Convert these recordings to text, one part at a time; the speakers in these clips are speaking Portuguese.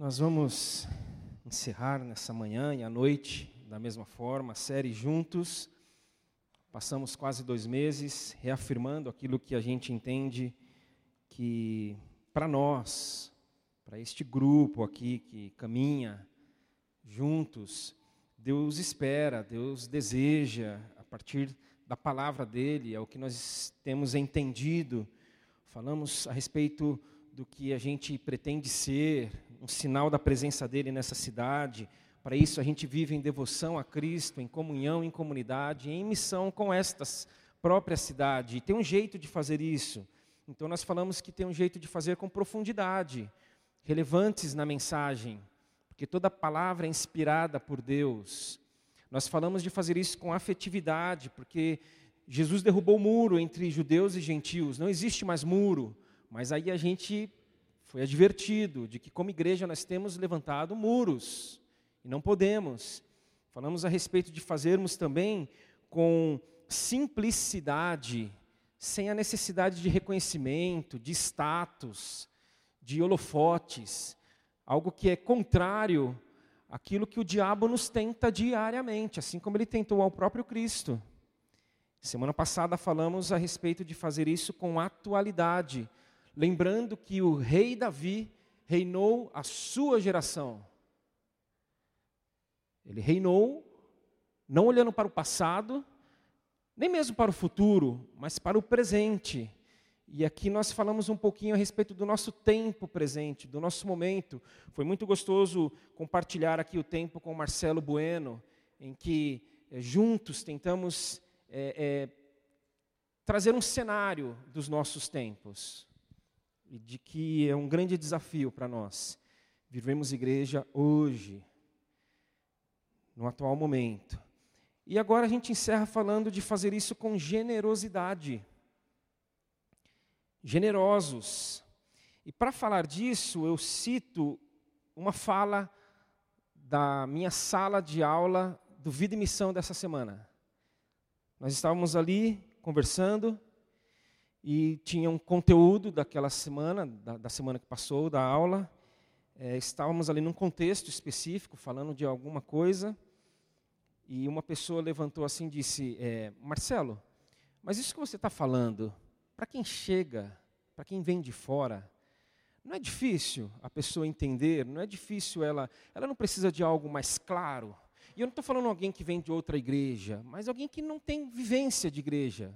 Nós vamos encerrar nessa manhã e à noite, da mesma forma, a série Juntos. Passamos quase dois meses reafirmando aquilo que a gente entende que, para nós, para este grupo aqui que caminha juntos, Deus espera, Deus deseja, a partir da palavra dele, é o que nós temos entendido. Falamos a respeito do que a gente pretende ser, um sinal da presença dele nessa cidade. Para isso, a gente vive em devoção a Cristo, em comunhão, em comunidade, em missão com esta própria cidade. E tem um jeito de fazer isso. Então, nós falamos que tem um jeito de fazer com profundidade, relevantes na mensagem, porque toda palavra é inspirada por Deus. Nós falamos de fazer isso com afetividade, porque Jesus derrubou o muro entre judeus e gentios, não existe mais muro. Mas aí a gente foi advertido de que, como igreja, nós temos levantado muros e não podemos. Falamos a respeito de fazermos também com simplicidade, sem a necessidade de reconhecimento, de status, de holofotes, algo que é contrário àquilo que o diabo nos tenta diariamente, assim como ele tentou ao próprio Cristo. Semana passada falamos a respeito de fazer isso com atualidade, lembrando que o rei Davi reinou a sua geração. Ele reinou não olhando para o passado, nem mesmo para o futuro, mas para o presente. E aqui nós falamos um pouquinho a respeito do nosso tempo presente, do nosso momento. Foi muito gostoso compartilhar aqui o tempo com o Marcelo Bueno, em que é, juntos tentamos é, é, trazer um cenário dos nossos tempos e de que é um grande desafio para nós vivemos igreja hoje, no atual momento. E agora a gente encerra falando de fazer isso com generosidade. Generosos. E para falar disso, eu cito uma fala da minha sala de aula do Vida e Missão dessa semana. Nós estávamos ali conversando e tinha um conteúdo daquela semana, da, da semana que passou, da aula. É, estávamos ali num contexto específico, falando de alguma coisa, e uma pessoa levantou assim e disse: é, Marcelo, mas isso que você está falando, para quem chega, para quem vem de fora, não é difícil a pessoa entender, não é difícil ela, ela não precisa de algo mais claro. E eu não estou falando alguém que vem de outra igreja, mas alguém que não tem vivência de igreja.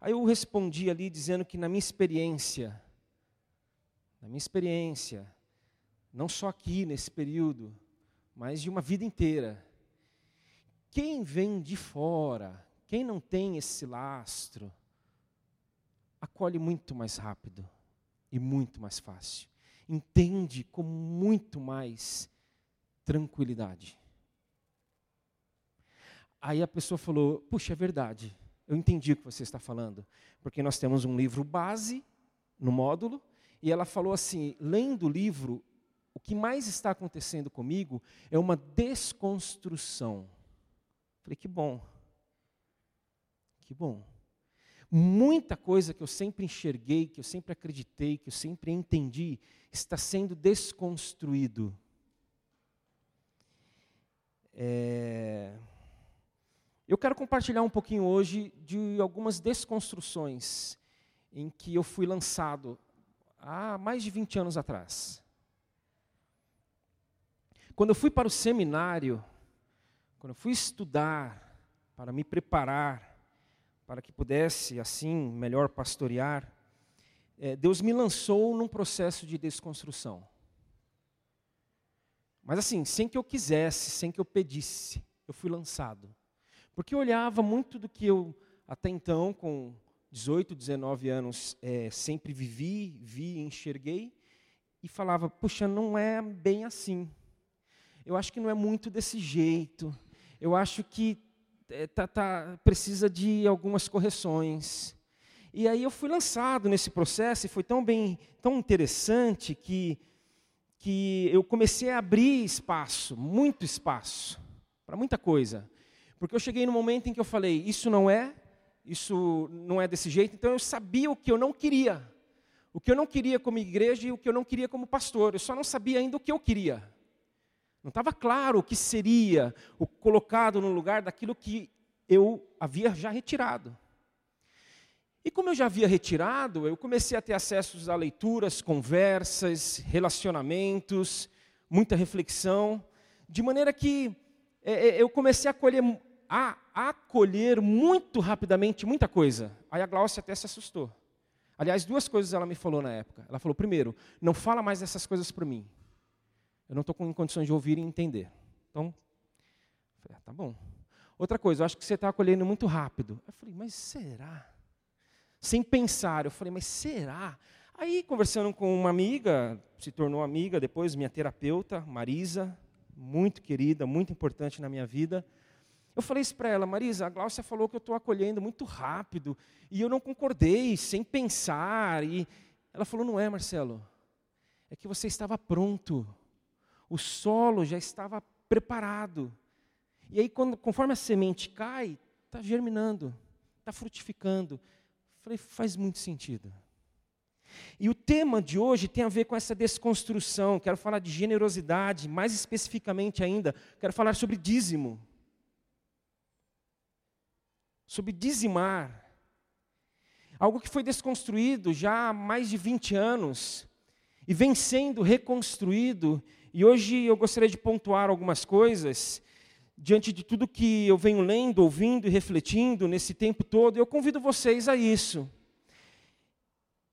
Aí eu respondi ali dizendo que na minha experiência, na minha experiência, não só aqui nesse período, mas de uma vida inteira, quem vem de fora, quem não tem esse lastro, acolhe muito mais rápido e muito mais fácil. Entende com muito mais tranquilidade. Aí a pessoa falou: Puxa, é verdade. Eu entendi o que você está falando, porque nós temos um livro base no módulo, e ela falou assim: lendo o livro, o que mais está acontecendo comigo é uma desconstrução. Falei, que bom. Que bom. Muita coisa que eu sempre enxerguei, que eu sempre acreditei, que eu sempre entendi, está sendo desconstruído. É... Eu quero compartilhar um pouquinho hoje de algumas desconstruções em que eu fui lançado há mais de 20 anos atrás. Quando eu fui para o seminário, quando eu fui estudar para me preparar, para que pudesse assim melhor pastorear, é, Deus me lançou num processo de desconstrução. Mas assim, sem que eu quisesse, sem que eu pedisse, eu fui lançado. Porque eu olhava muito do que eu, até então, com 18, 19 anos, é, sempre vivi, vi, enxerguei, e falava: puxa, não é bem assim. Eu acho que não é muito desse jeito. Eu acho que é, tá, tá, precisa de algumas correções. E aí eu fui lançado nesse processo e foi tão bem, tão interessante que, que eu comecei a abrir espaço, muito espaço, para muita coisa. Porque eu cheguei no momento em que eu falei, isso não é, isso não é desse jeito, então eu sabia o que eu não queria. o que eu não queria como igreja e o que eu não queria como pastor. Eu só não sabia ainda o que eu queria. Não estava claro o que seria o colocado no lugar daquilo que eu havia já retirado. E como eu já havia retirado, eu comecei a ter acesso a leituras, conversas, relacionamentos, muita reflexão, de maneira que é, é eu comecei a a, acolher muito rapidamente muita coisa. Aí a Glaucia até se assustou. Aliás, duas coisas ela me falou na época. Ela falou: primeiro, não fala mais dessas coisas para mim. Eu não estou com condições de ouvir e entender. Então, falei, ah, tá bom. Outra coisa, eu acho que você está acolhendo muito rápido. Eu falei, mas será? Sem pensar, eu falei, mas será? Aí, conversando com uma amiga, se tornou amiga depois, minha terapeuta, Marisa, muito querida, muito importante na minha vida. Eu falei isso para ela, Marisa, a Glaucia falou que eu estou acolhendo muito rápido, e eu não concordei, sem pensar. E ela falou, não é, Marcelo, é que você estava pronto, o solo já estava preparado. E aí, quando, conforme a semente cai, está germinando, está frutificando. Eu falei, faz muito sentido. E o tema de hoje tem a ver com essa desconstrução. Quero falar de generosidade, mais especificamente ainda, quero falar sobre dízimo sobre dizimar. Algo que foi desconstruído já há mais de 20 anos e vem sendo reconstruído. E hoje eu gostaria de pontuar algumas coisas diante de tudo que eu venho lendo, ouvindo e refletindo nesse tempo todo. Eu convido vocês a isso.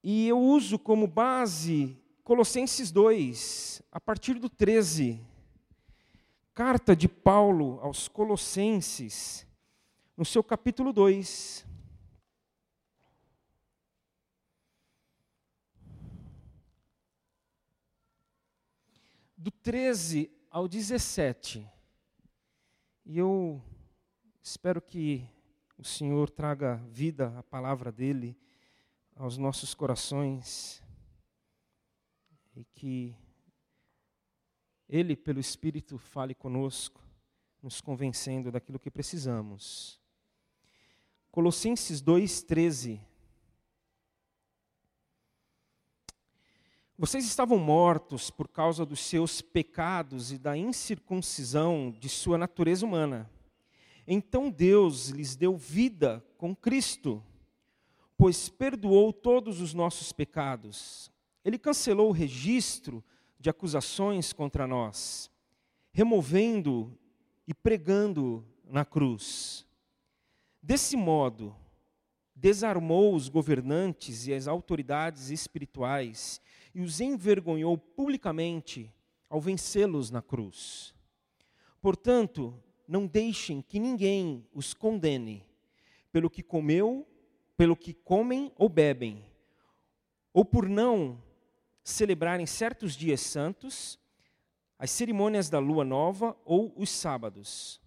E eu uso como base Colossenses 2, a partir do 13. Carta de Paulo aos Colossenses no seu capítulo 2. Do 13 ao 17. E eu espero que o Senhor traga vida à palavra dele aos nossos corações e que ele, pelo Espírito, fale conosco, nos convencendo daquilo que precisamos. Colossenses 2,13. Vocês estavam mortos por causa dos seus pecados e da incircuncisão de sua natureza humana. Então Deus lhes deu vida com Cristo, pois perdoou todos os nossos pecados. Ele cancelou o registro de acusações contra nós, removendo e pregando na cruz. Desse modo, desarmou os governantes e as autoridades espirituais e os envergonhou publicamente ao vencê-los na cruz. Portanto, não deixem que ninguém os condene pelo que comeu, pelo que comem ou bebem, ou por não celebrarem certos dias santos, as cerimônias da lua nova ou os sábados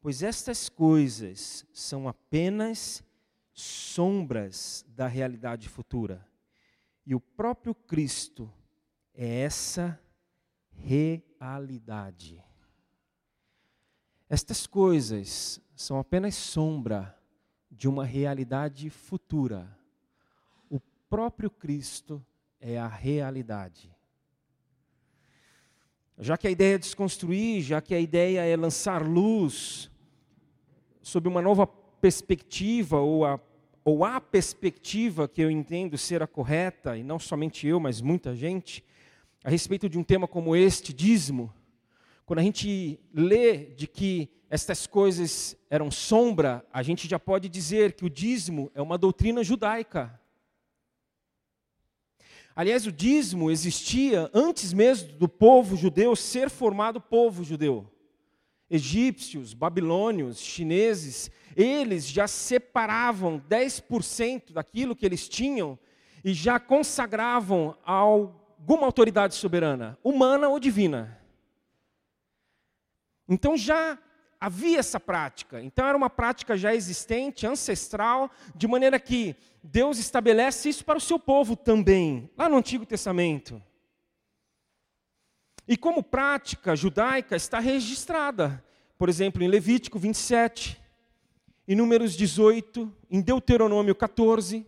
pois estas coisas são apenas sombras da realidade futura. E o próprio Cristo é essa realidade. Estas coisas são apenas sombra de uma realidade futura. O próprio Cristo é a realidade. Já que a ideia é desconstruir, já que a ideia é lançar luz sob uma nova perspectiva, ou a, ou a perspectiva que eu entendo ser a correta, e não somente eu, mas muita gente, a respeito de um tema como este, dízimo, quando a gente lê de que estas coisas eram sombra, a gente já pode dizer que o dízimo é uma doutrina judaica. Aliás, o dízimo existia antes mesmo do povo judeu ser formado povo judeu egípcios, babilônios, chineses, eles já separavam 10% daquilo que eles tinham e já consagravam a alguma autoridade soberana, humana ou divina. Então já havia essa prática. Então era uma prática já existente, ancestral, de maneira que Deus estabelece isso para o seu povo também, lá no Antigo Testamento. E como prática judaica está registrada, por exemplo, em Levítico 27, em Números 18, em Deuteronômio 14,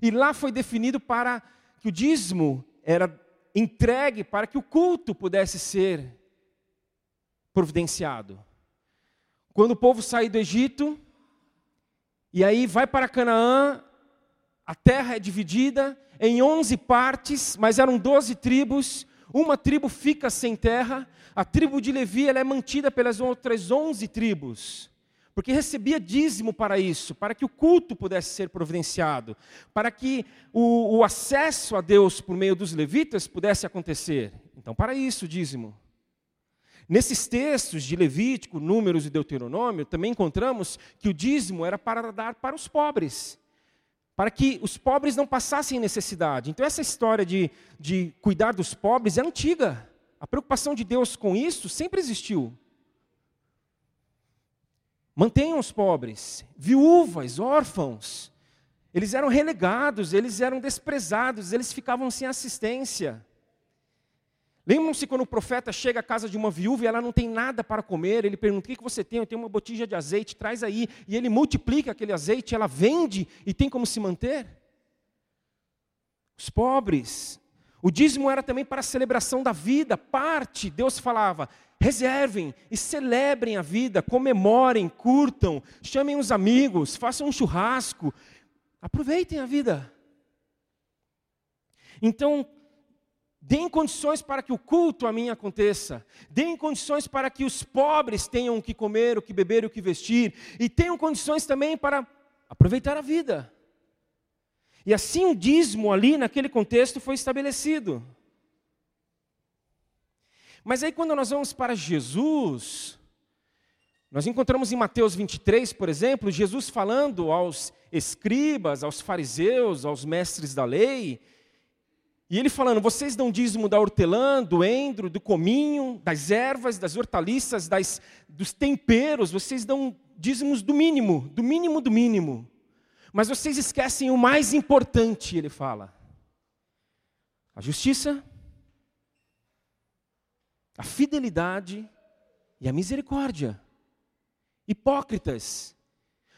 e lá foi definido para que o dízimo era entregue para que o culto pudesse ser providenciado. Quando o povo sai do Egito, e aí vai para Canaã, a terra é dividida em 11 partes, mas eram 12 tribos, uma tribo fica sem terra, a tribo de Levi ela é mantida pelas outras 11 tribos porque recebia dízimo para isso, para que o culto pudesse ser providenciado, para que o, o, acesso a Deus por meio dos levitas pudesse acontecer. Então, para isso, dízimo. Nesses textos de Levítico, Números e Deuteronômio, também encontramos que o dízimo era para dar para os pobres, para que os pobres não passassem necessidade. Então, essa história de, de cuidar dos pobres é antiga. A preocupação de Deus com isso sempre existiu. Mantenham os pobres, viúvas, órfãos. Eles eram relegados, eles eram desprezados, eles ficavam sem assistência. Lembram-se quando o profeta chega à casa de uma viúva e ela não tem nada para comer, ele pergunta: O que você tem? Eu tenho uma botija de azeite, traz aí. E ele multiplica aquele azeite, ela vende e tem como se manter? Os pobres. O dízimo era também para a celebração da vida, parte, Deus falava: Reservem e celebrem a vida, comemorem, curtam, chamem os amigos, façam um churrasco, aproveitem a vida. Então, deem condições para que o culto a mim aconteça, deem condições para que os pobres tenham o que comer, o que beber, o que vestir, e tenham condições também para aproveitar a vida. E assim o dízimo ali naquele contexto foi estabelecido. Mas aí quando nós vamos para Jesus, nós encontramos em Mateus 23, por exemplo, Jesus falando aos escribas, aos fariseus, aos mestres da lei, e ele falando: vocês dão dízimo da hortelã, do endro, do cominho, das ervas, das hortaliças, das, dos temperos, vocês dão dízimos do mínimo, do mínimo do mínimo. Mas vocês esquecem o mais importante, ele fala: a justiça, a fidelidade e a misericórdia. Hipócritas,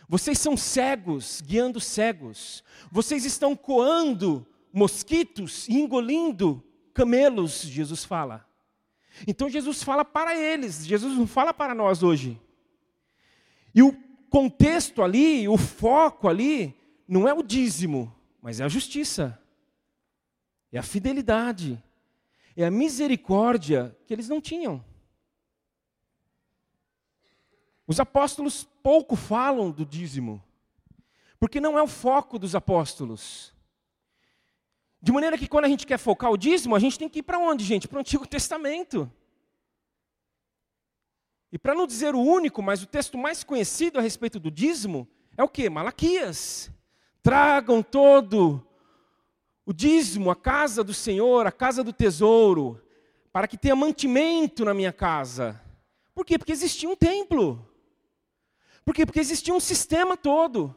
vocês são cegos guiando cegos, vocês estão coando mosquitos e engolindo camelos, Jesus fala. Então Jesus fala para eles, Jesus não fala para nós hoje. E o contexto ali, o foco ali, não é o dízimo, mas é a justiça, é a fidelidade, é a misericórdia que eles não tinham. Os apóstolos pouco falam do dízimo, porque não é o foco dos apóstolos. De maneira que quando a gente quer focar o dízimo, a gente tem que ir para onde, gente? Para o Antigo Testamento. E para não dizer o único, mas o texto mais conhecido a respeito do dízimo é o que? Malaquias. Tragam todo o dízimo, a casa do Senhor, a casa do tesouro, para que tenha mantimento na minha casa. Por quê? Porque existia um templo. Por quê? Porque existia um sistema todo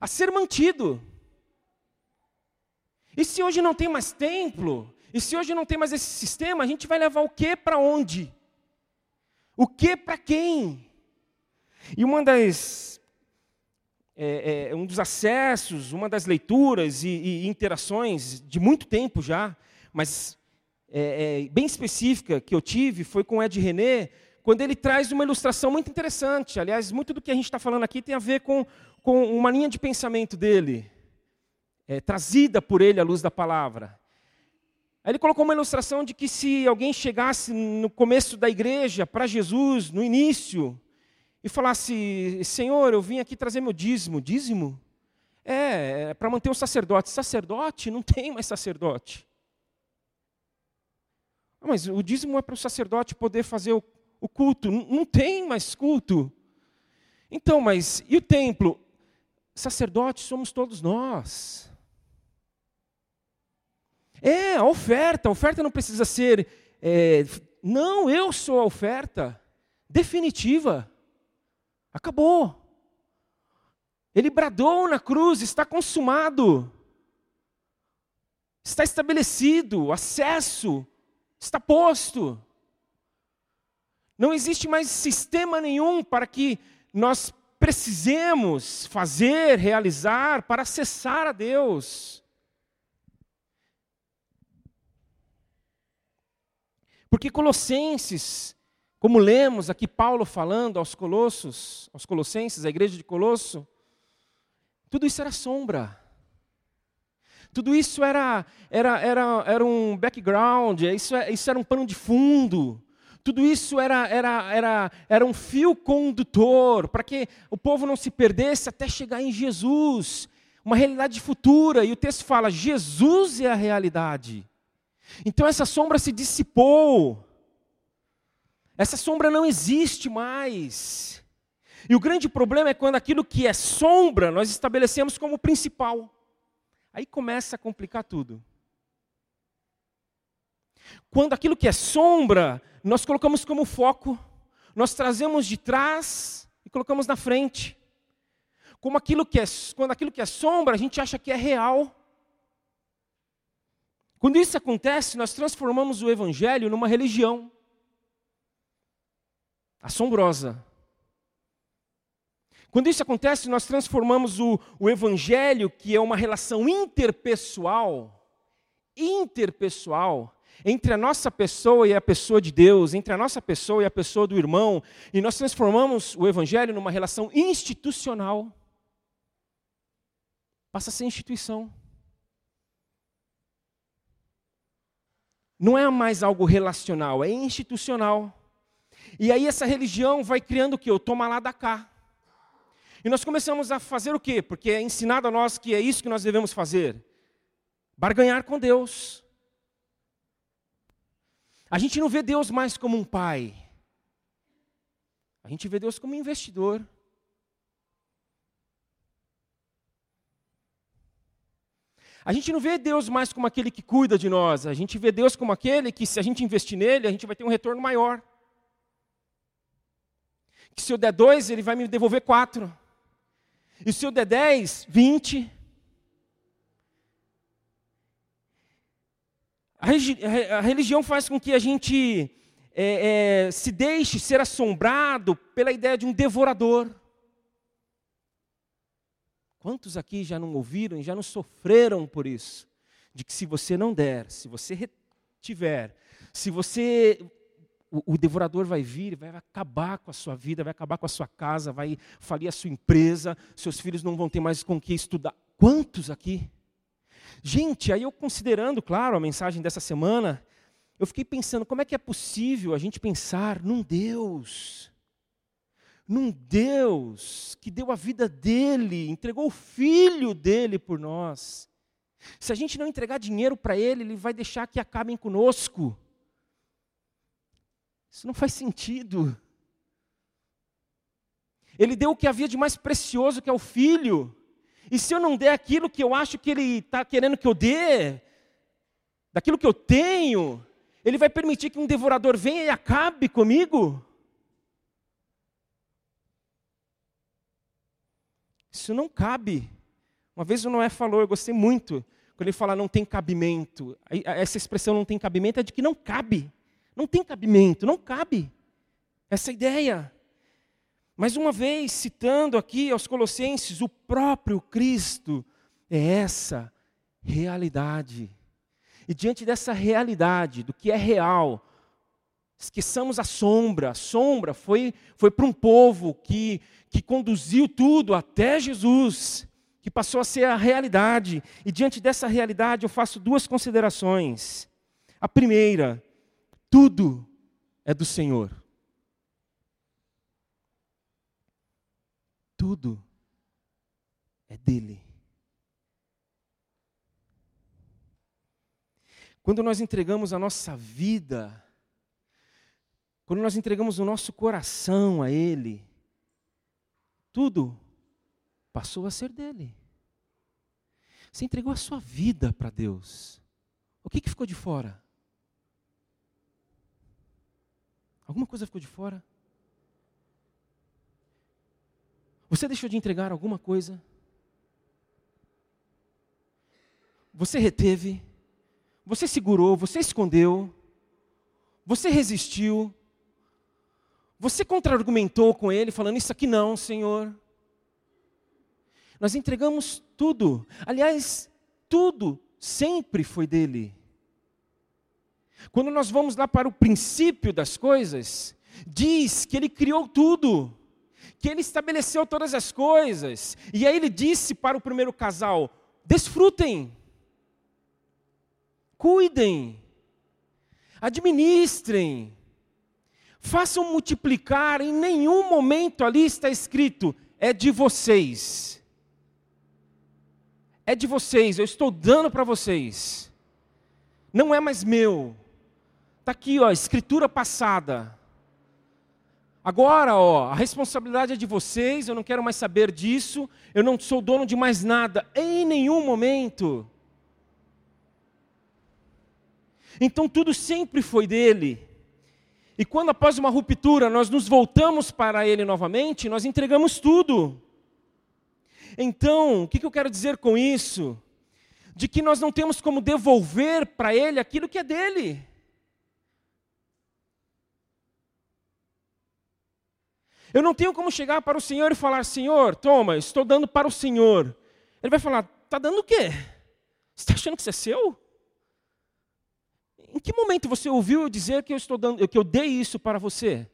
a ser mantido. E se hoje não tem mais templo, e se hoje não tem mais esse sistema, a gente vai levar o que para onde? O que para quem? E uma das é, é, um dos acessos, uma das leituras e, e, interações de muito tempo já, mas é, é, bem específica que eu tive foi com Ed René, quando ele traz uma ilustração muito interessante. Aliás, muito do que a gente está falando aqui tem a ver com, com uma linha de pensamento dele, é, trazida por ele à luz da palavra. Aí ele colocou uma ilustração de que se alguém chegasse no começo da igreja para Jesus, no início, e falasse: Senhor, eu vim aqui trazer meu dízimo. Dízimo? É, é para manter o sacerdote. Sacerdote? Não tem mais sacerdote. Ah, mas o dízimo é para o sacerdote poder fazer o, o culto. Não, não tem mais culto. Então, mas e o templo? Sacerdotes somos todos nós. É, a oferta. A oferta não precisa ser. É, não, eu sou a oferta definitiva. Acabou. Ele bradou na cruz: está consumado. Está estabelecido, acesso está posto. Não existe mais sistema nenhum para que nós precisemos fazer, realizar para acessar a Deus. Porque Colossenses, como lemos aqui Paulo falando aos Colossos, aos Colossenses, a igreja de Colosso, tudo isso era sombra. Tudo isso era, era, era, era um background, isso, é, isso era um pano de fundo. Tudo isso era, era, era, era um fio condutor para que o povo não se perdesse até chegar em Jesus, uma realidade futura. E o texto fala: Jesus é a realidade. Então essa sombra se dissipou, essa sombra não existe mais. E o grande problema é quando aquilo que é sombra nós estabelecemos como principal. Aí começa a complicar tudo. Quando aquilo que é sombra, nós colocamos como foco, nós trazemos de trás e colocamos na frente. Como aquilo que é, quando aquilo que é sombra, a gente acha que é real. Quando isso acontece, nós transformamos o evangelho numa religião assombrosa. Quando isso acontece, nós transformamos o, o evangelho, que é uma relação interpessoal, interpessoal, entre a nossa pessoa e a pessoa de Deus, entre a nossa pessoa e a pessoa do irmão, e nós transformamos o evangelho numa relação institucional. Passa a ser instituição. Não é mais algo relacional, é institucional. E aí essa religião vai criando o que? O toma lá da cá. E nós começamos a fazer o quê? Porque é ensinado a nós que é isso que nós devemos fazer. Barganhar com Deus. A gente não vê Deus mais como um pai. A gente vê Deus como um investidor. A gente não vê Deus mais como aquele que cuida de nós, a gente vê Deus como aquele que, se a gente investir nele, a gente vai ter um retorno maior. Que se eu der dois, ele vai me devolver quatro. E se eu der 10, 20. A, religião faz com que a gente é, é, se deixe ser assombrado pela ideia de um devorador. Quantos aqui já não ouviram e já não sofreram por isso? De que se você não der, se você retiver, se você o, o, devorador vai vir, vai acabar com a sua vida, vai acabar com a sua casa, vai falir a sua empresa, seus filhos não vão ter mais com que estudar. Quantos aqui? Gente, aí eu considerando, claro, a mensagem dessa semana, eu fiquei pensando, como é que é possível a gente pensar num Deus, num Deus que deu a vida dele, entregou o filho dele por nós. Se a gente não entregar dinheiro para ele, ele vai deixar que acabem conosco. Isso não faz sentido. Ele deu o que havia de mais precioso, que é o filho. E se eu não der aquilo que eu acho que ele está querendo que eu dê, daquilo que eu tenho, ele vai permitir que um devorador venha e acabe comigo? Isso não cabe. Uma vez o Noé falou, eu gostei muito, quando ele fala não tem cabimento. Essa expressão não tem cabimento é de que não cabe. Não tem cabimento, não cabe essa ideia. Mais uma vez, citando aqui aos Colossenses, o próprio Cristo é essa realidade. E diante dessa realidade, do que é real, esqueçamos a sombra. A sombra foi, foi para um povo que, que conduziu tudo até Jesus, que passou a ser a realidade. E diante dessa realidade, eu faço duas considerações. A primeira, tudo é do Senhor. Tudo é dele. Quando nós entregamos a nossa vida, quando nós entregamos o nosso coração a Ele, tudo passou a ser dele. Você entregou a sua vida para Deus. O que, que ficou de fora? Alguma coisa ficou de fora? Você deixou de entregar alguma coisa? Você reteve? Você segurou? Você escondeu? Você resistiu? Você contra-argumentou com ele, falando: Isso aqui não, Senhor. Nós entregamos tudo. Aliás, tudo sempre foi dele. Quando nós vamos lá para o princípio das coisas, diz que ele criou tudo, que ele estabeleceu todas as coisas. E aí ele disse para o primeiro casal: desfrutem, cuidem, administrem, façam multiplicar. Em nenhum momento ali está escrito: é de vocês. É de vocês, eu estou dando para vocês. Não é mais meu. Está aqui, ó, escritura passada. Agora, ó, a responsabilidade é de vocês, eu não quero mais saber disso, eu não sou dono de mais nada, em nenhum momento. Então tudo sempre foi dele. E quando após uma ruptura nós nos voltamos para ele novamente, nós entregamos tudo. Então, o que eu quero dizer com isso? De que nós não temos como devolver para ele aquilo que é dele. Eu não tenho como chegar para o Senhor e falar: Senhor, toma, estou dando para o Senhor. Ele vai falar: Está dando o quê? Você está achando que isso é seu? Em que momento você ouviu eu dizer que eu estou dando, que eu dei isso para você?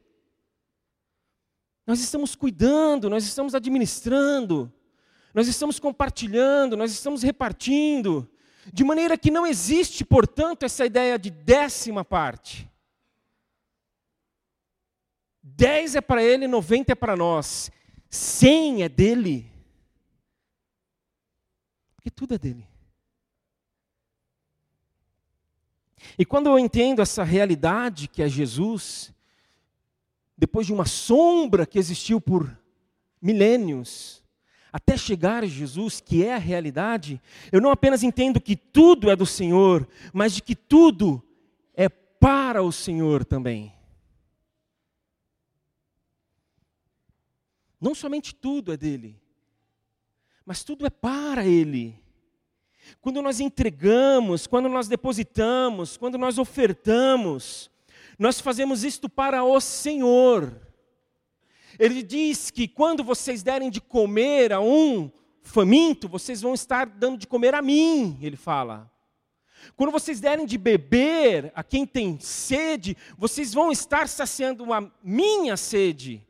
Nós estamos cuidando, nós estamos administrando, nós estamos compartilhando, nós estamos repartindo, de maneira que não existe, portanto, essa ideia de décima parte. Dez é para ele, noventa é para nós. Cem é dele. Porque tudo é dele. E quando eu entendo essa realidade que é Jesus, depois de uma sombra que existiu por milênios, até chegar a Jesus, que é a realidade, eu não apenas entendo que tudo é do Senhor, mas de que tudo é para o Senhor também. Não somente tudo é dele, mas tudo é para ele. Quando nós entregamos, quando nós depositamos, quando nós ofertamos, nós fazemos isto para o Senhor. Ele diz que quando vocês derem de comer a um faminto, vocês vão estar dando de comer a mim, ele fala. Quando vocês derem de beber a quem tem sede, vocês vão estar saciando a minha sede.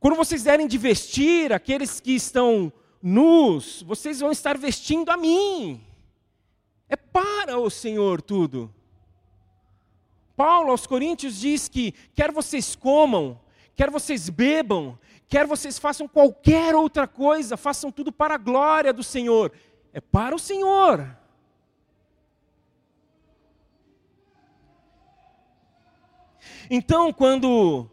Quando vocês derem de vestir aqueles que estão nus, vocês vão estar vestindo a mim. É para o Senhor tudo. Paulo aos Coríntios diz que quer vocês comam, quer vocês bebam, quer vocês façam qualquer outra coisa, façam tudo para a glória do Senhor. É para o Senhor. Então, quando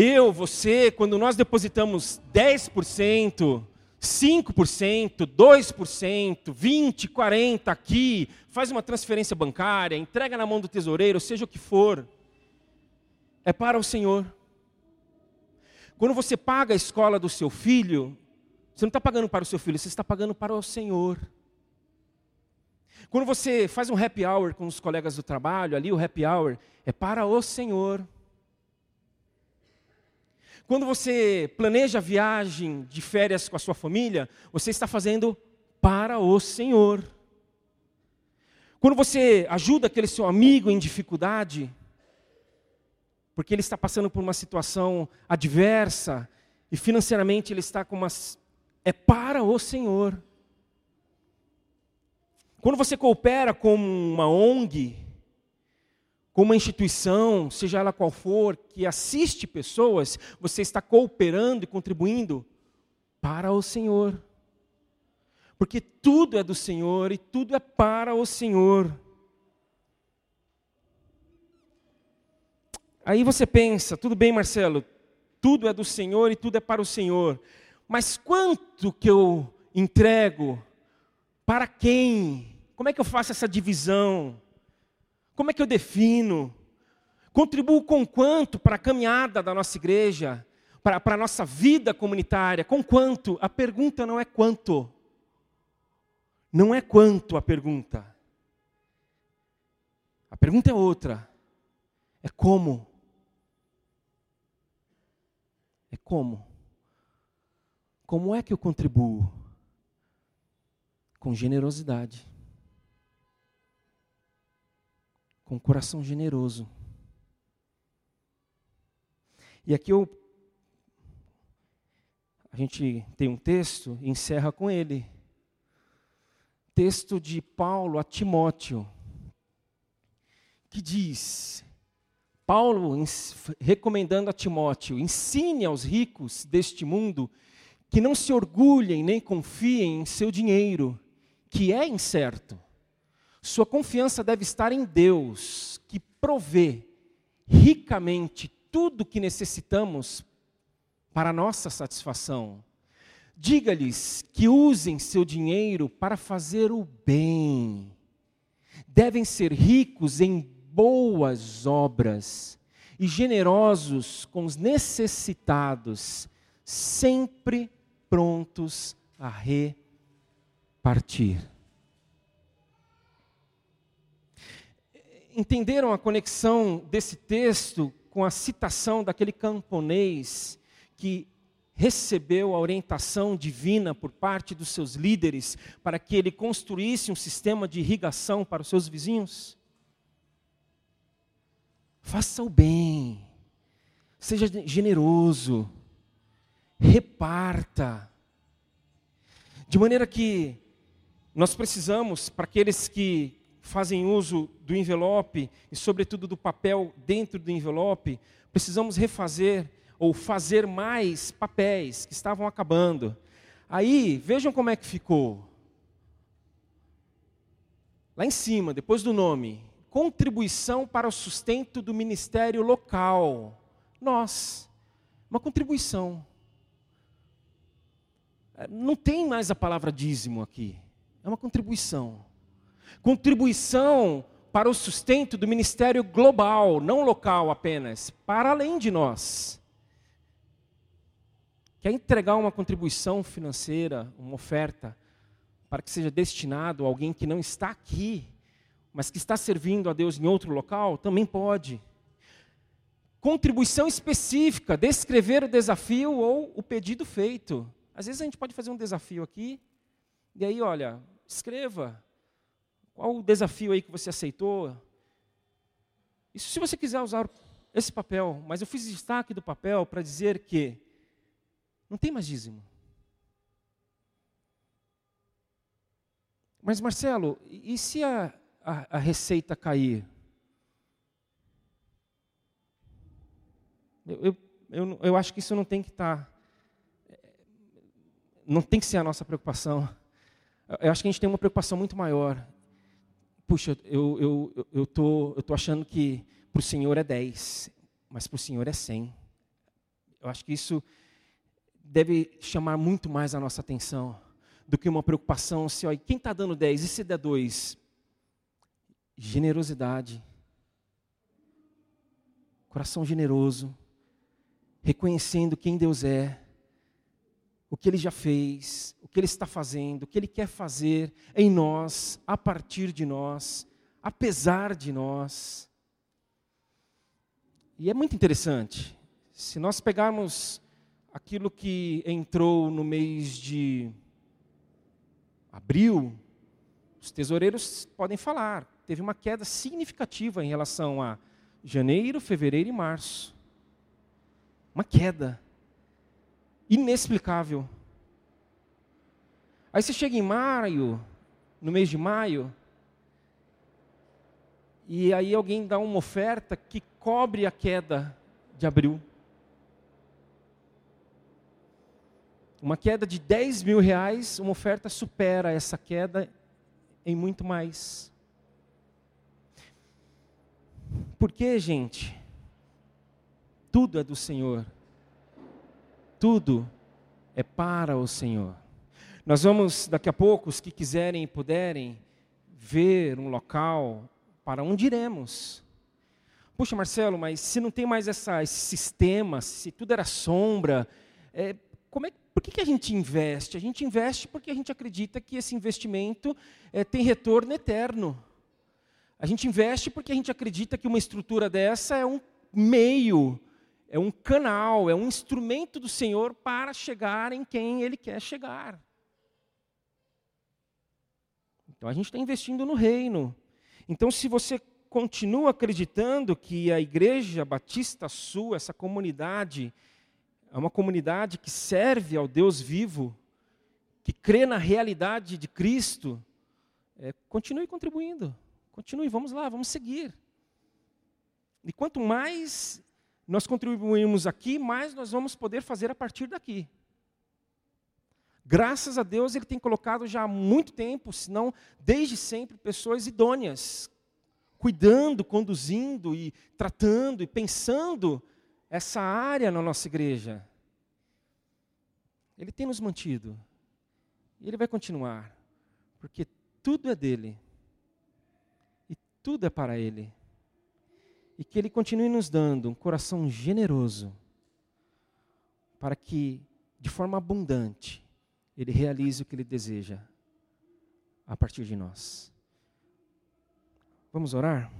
eu, você, quando nós depositamos 10%, 5%, 2%, 20%, 40% aqui, faz uma transferência bancária, entrega na mão do tesoureiro, seja o que for, é para o Senhor. Quando você paga a escola do seu filho, você não está pagando para o seu filho, você está pagando para o Senhor. Quando você faz um happy hour com os colegas do trabalho, ali o happy hour é para o Senhor. Quando você planeja a viagem de férias com a sua família, você está fazendo para o Senhor. Quando você ajuda aquele seu amigo em dificuldade, porque ele está passando por uma situação adversa e financeiramente ele está com umas é para o Senhor. Quando você coopera com uma ONG, uma instituição, seja ela qual for, que assiste pessoas, você está cooperando e contribuindo para o Senhor. Porque tudo é do Senhor e tudo é para o Senhor. Aí você pensa, tudo bem, Marcelo, tudo é do Senhor e tudo é para o Senhor. Mas quanto que eu entrego? Para quem? Como é que eu faço essa divisão? Como é que eu defino? Contribuo com quanto para a caminhada da nossa igreja, para, a nossa vida comunitária? Com quanto? A pergunta não é quanto. Não é quanto a pergunta. A pergunta é outra. É como. É como. Como é que eu contribuo? Com generosidade. Com coração generoso. E aqui eu, a gente tem um texto e encerra com ele. Texto de Paulo a Timóteo, que diz: Paulo recomendando a Timóteo: ensine aos ricos deste mundo que não se orgulhem nem confiem em seu dinheiro, que é incerto. Sua confiança deve estar em Deus, que provê ricamente tudo o que necessitamos para nossa satisfação. Diga-lhes que usem seu dinheiro para fazer o bem. Devem ser ricos em boas obras e generosos com os necessitados, sempre prontos a repartir. Entenderam a conexão desse texto com a citação daquele camponês que recebeu a orientação divina por parte dos seus líderes para que ele construísse um sistema de irrigação para os seus vizinhos? Faça o bem, seja generoso, reparta. De maneira que nós precisamos, para aqueles que fazem uso do envelope e, sobretudo, do papel dentro do envelope, precisamos refazer ou fazer mais papéis que estavam acabando. Aí, vejam como é que ficou. Lá em cima, depois do nome, contribuição para o sustento do ministério local. Nós, uma contribuição. Não tem mais a palavra dízimo aqui. É uma contribuição. Contribuição para o sustento do ministério global, não local apenas, para além de nós. Quer entregar uma contribuição financeira, uma oferta, para que seja destinado a alguém que não está aqui, mas que está servindo a Deus em outro local, também pode. Contribuição específica, descrever o desafio ou o pedido feito. Às vezes a gente pode fazer um desafio aqui, e aí, olha, escreva qual o desafio aí que você aceitou? Isso se você quiser usar esse papel, mas eu fiz destaque do papel para dizer que não tem mais dízimo. Mas Marcelo, e se a, a, a receita cair? Eu, eu, eu, eu acho que isso não tem que estar. Tá, não tem que ser a nossa preocupação. Eu acho que a gente tem uma preocupação muito maior puxa, eu eu eu tô eu tô achando que para o Senhor é 10, mas para o Senhor é 100. Eu acho que isso deve chamar muito mais a nossa atenção do que uma preocupação se, ó, quem está dando 10 e se der 2? Generosidade. Coração generoso, reconhecendo quem Deus é, o que Ele já fez, que Ele está fazendo, o que Ele quer fazer em nós, a partir de nós, apesar de nós. E é muito interessante, se nós pegarmos aquilo que entrou no mês de abril, os tesoureiros podem falar, teve uma queda significativa em relação a janeiro, fevereiro e março. Uma queda inexplicável. Aí você chega em maio, no mês de maio, e aí alguém dá uma oferta que cobre a queda de abril. Uma queda de 10 mil reais, uma oferta supera essa queda em muito mais. Por que, gente? Tudo é do Senhor tudo é para o Senhor. Nós vamos, daqui a pouco, os que quiserem e puderem, ver um local para onde iremos. Puxa, Marcelo, mas se não tem mais essa, esse sistema, se tudo era sombra, é, como é, por que, que a gente investe? A gente investe porque a gente acredita que esse investimento é, tem retorno eterno. A gente investe porque a gente acredita que uma estrutura dessa é um meio é um canal, é um instrumento do Senhor para chegar em quem Ele quer chegar. Então a gente está investindo no reino. Então, se você continuo acreditando que a Igreja Batista Sul, essa comunidade, é uma comunidade que serve ao Deus vivo, que crê na realidade de Cristo, é, continue contribuindo, continue, vamos lá, vamos seguir. E quanto mais nós contribuirmos aqui, mais nós vamos poder fazer a partir daqui. Graças a Deus, Ele tem colocado já há muito tempo, se não desde sempre, pessoas idôneas, cuidando, conduzindo e tratando e pensando essa área na nossa igreja. Ele tem nos mantido. E Ele vai continuar. Porque tudo é dele. E tudo é para Ele. E que Ele continue nos dando um coração generoso. Para que, de forma abundante, Ele realize o que Ele deseja a partir de nós. Vamos orar?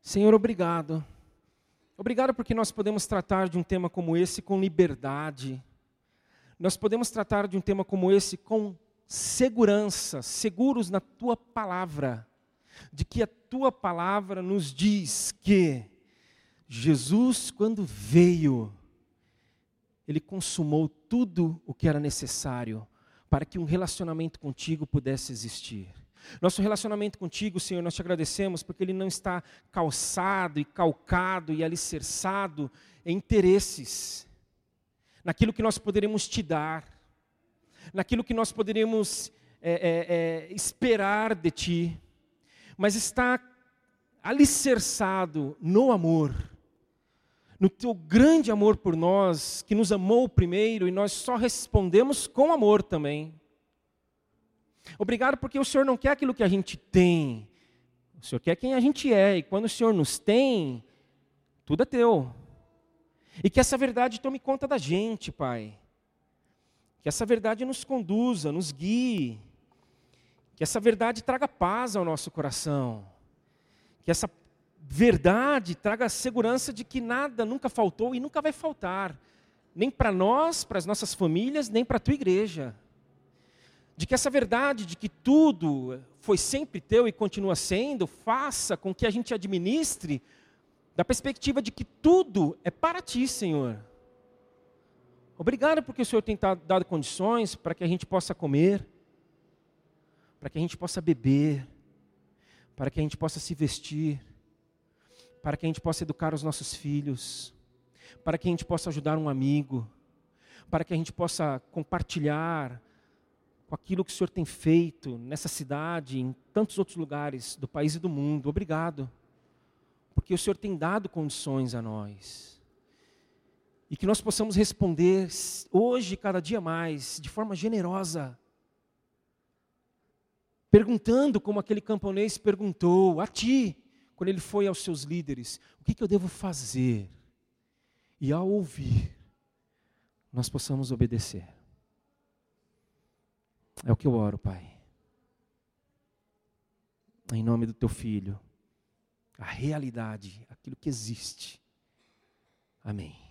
Senhor, obrigado. Obrigado porque nós podemos tratar de um tema como esse com liberdade. Nós podemos tratar de um tema como esse com segurança, seguros na tua palavra, de que a tua palavra nos diz que Jesus, quando veio, ele consumou tudo o que era necessário para que um relacionamento contigo pudesse existir. Nosso relacionamento contigo, Senhor, nós te agradecemos porque ele não está calçado e calcado e alicerçado em interesses, naquilo que nós poderíamos te dar, naquilo que nós poderíamos é, é, é, esperar de ti, mas está alicerçado no amor no teu grande amor por nós, que nos amou primeiro e nós só respondemos com amor também. Obrigado porque o Senhor não quer aquilo que a gente tem, o Senhor quer quem a gente é, e quando o Senhor nos tem, tudo é teu. E que essa verdade tome conta da gente, Pai. Que essa verdade nos conduza, nos guie. Que essa verdade traga paz ao nosso coração. Que essa verdade traga a segurança de que nada nunca faltou e nunca vai faltar, nem para nós, para as nossas famílias, nem para a tua igreja. De que essa verdade de que tudo foi sempre teu e continua sendo, faça com que a gente administre da perspectiva de que tudo é para ti, Senhor. Obrigado porque o Senhor tem dado condições para que a gente possa comer, para que a gente possa beber, para que a gente possa se vestir para que a gente possa educar os nossos filhos, para que a gente possa ajudar um amigo, para que a gente possa compartilhar com aquilo que o Senhor tem feito nessa cidade, em tantos outros lugares do país e do mundo. Obrigado, porque o Senhor tem dado condições a nós. E que nós possamos responder hoje, cada dia mais, de forma generosa, perguntando como aquele camponês perguntou a Ti, quando ele foi aos seus líderes: o que, que eu devo fazer? E ao ouvir, nós possamos obedecer. É o que eu oro, Pai. Em nome do teu filho, a realidade, aquilo que existe. Amém.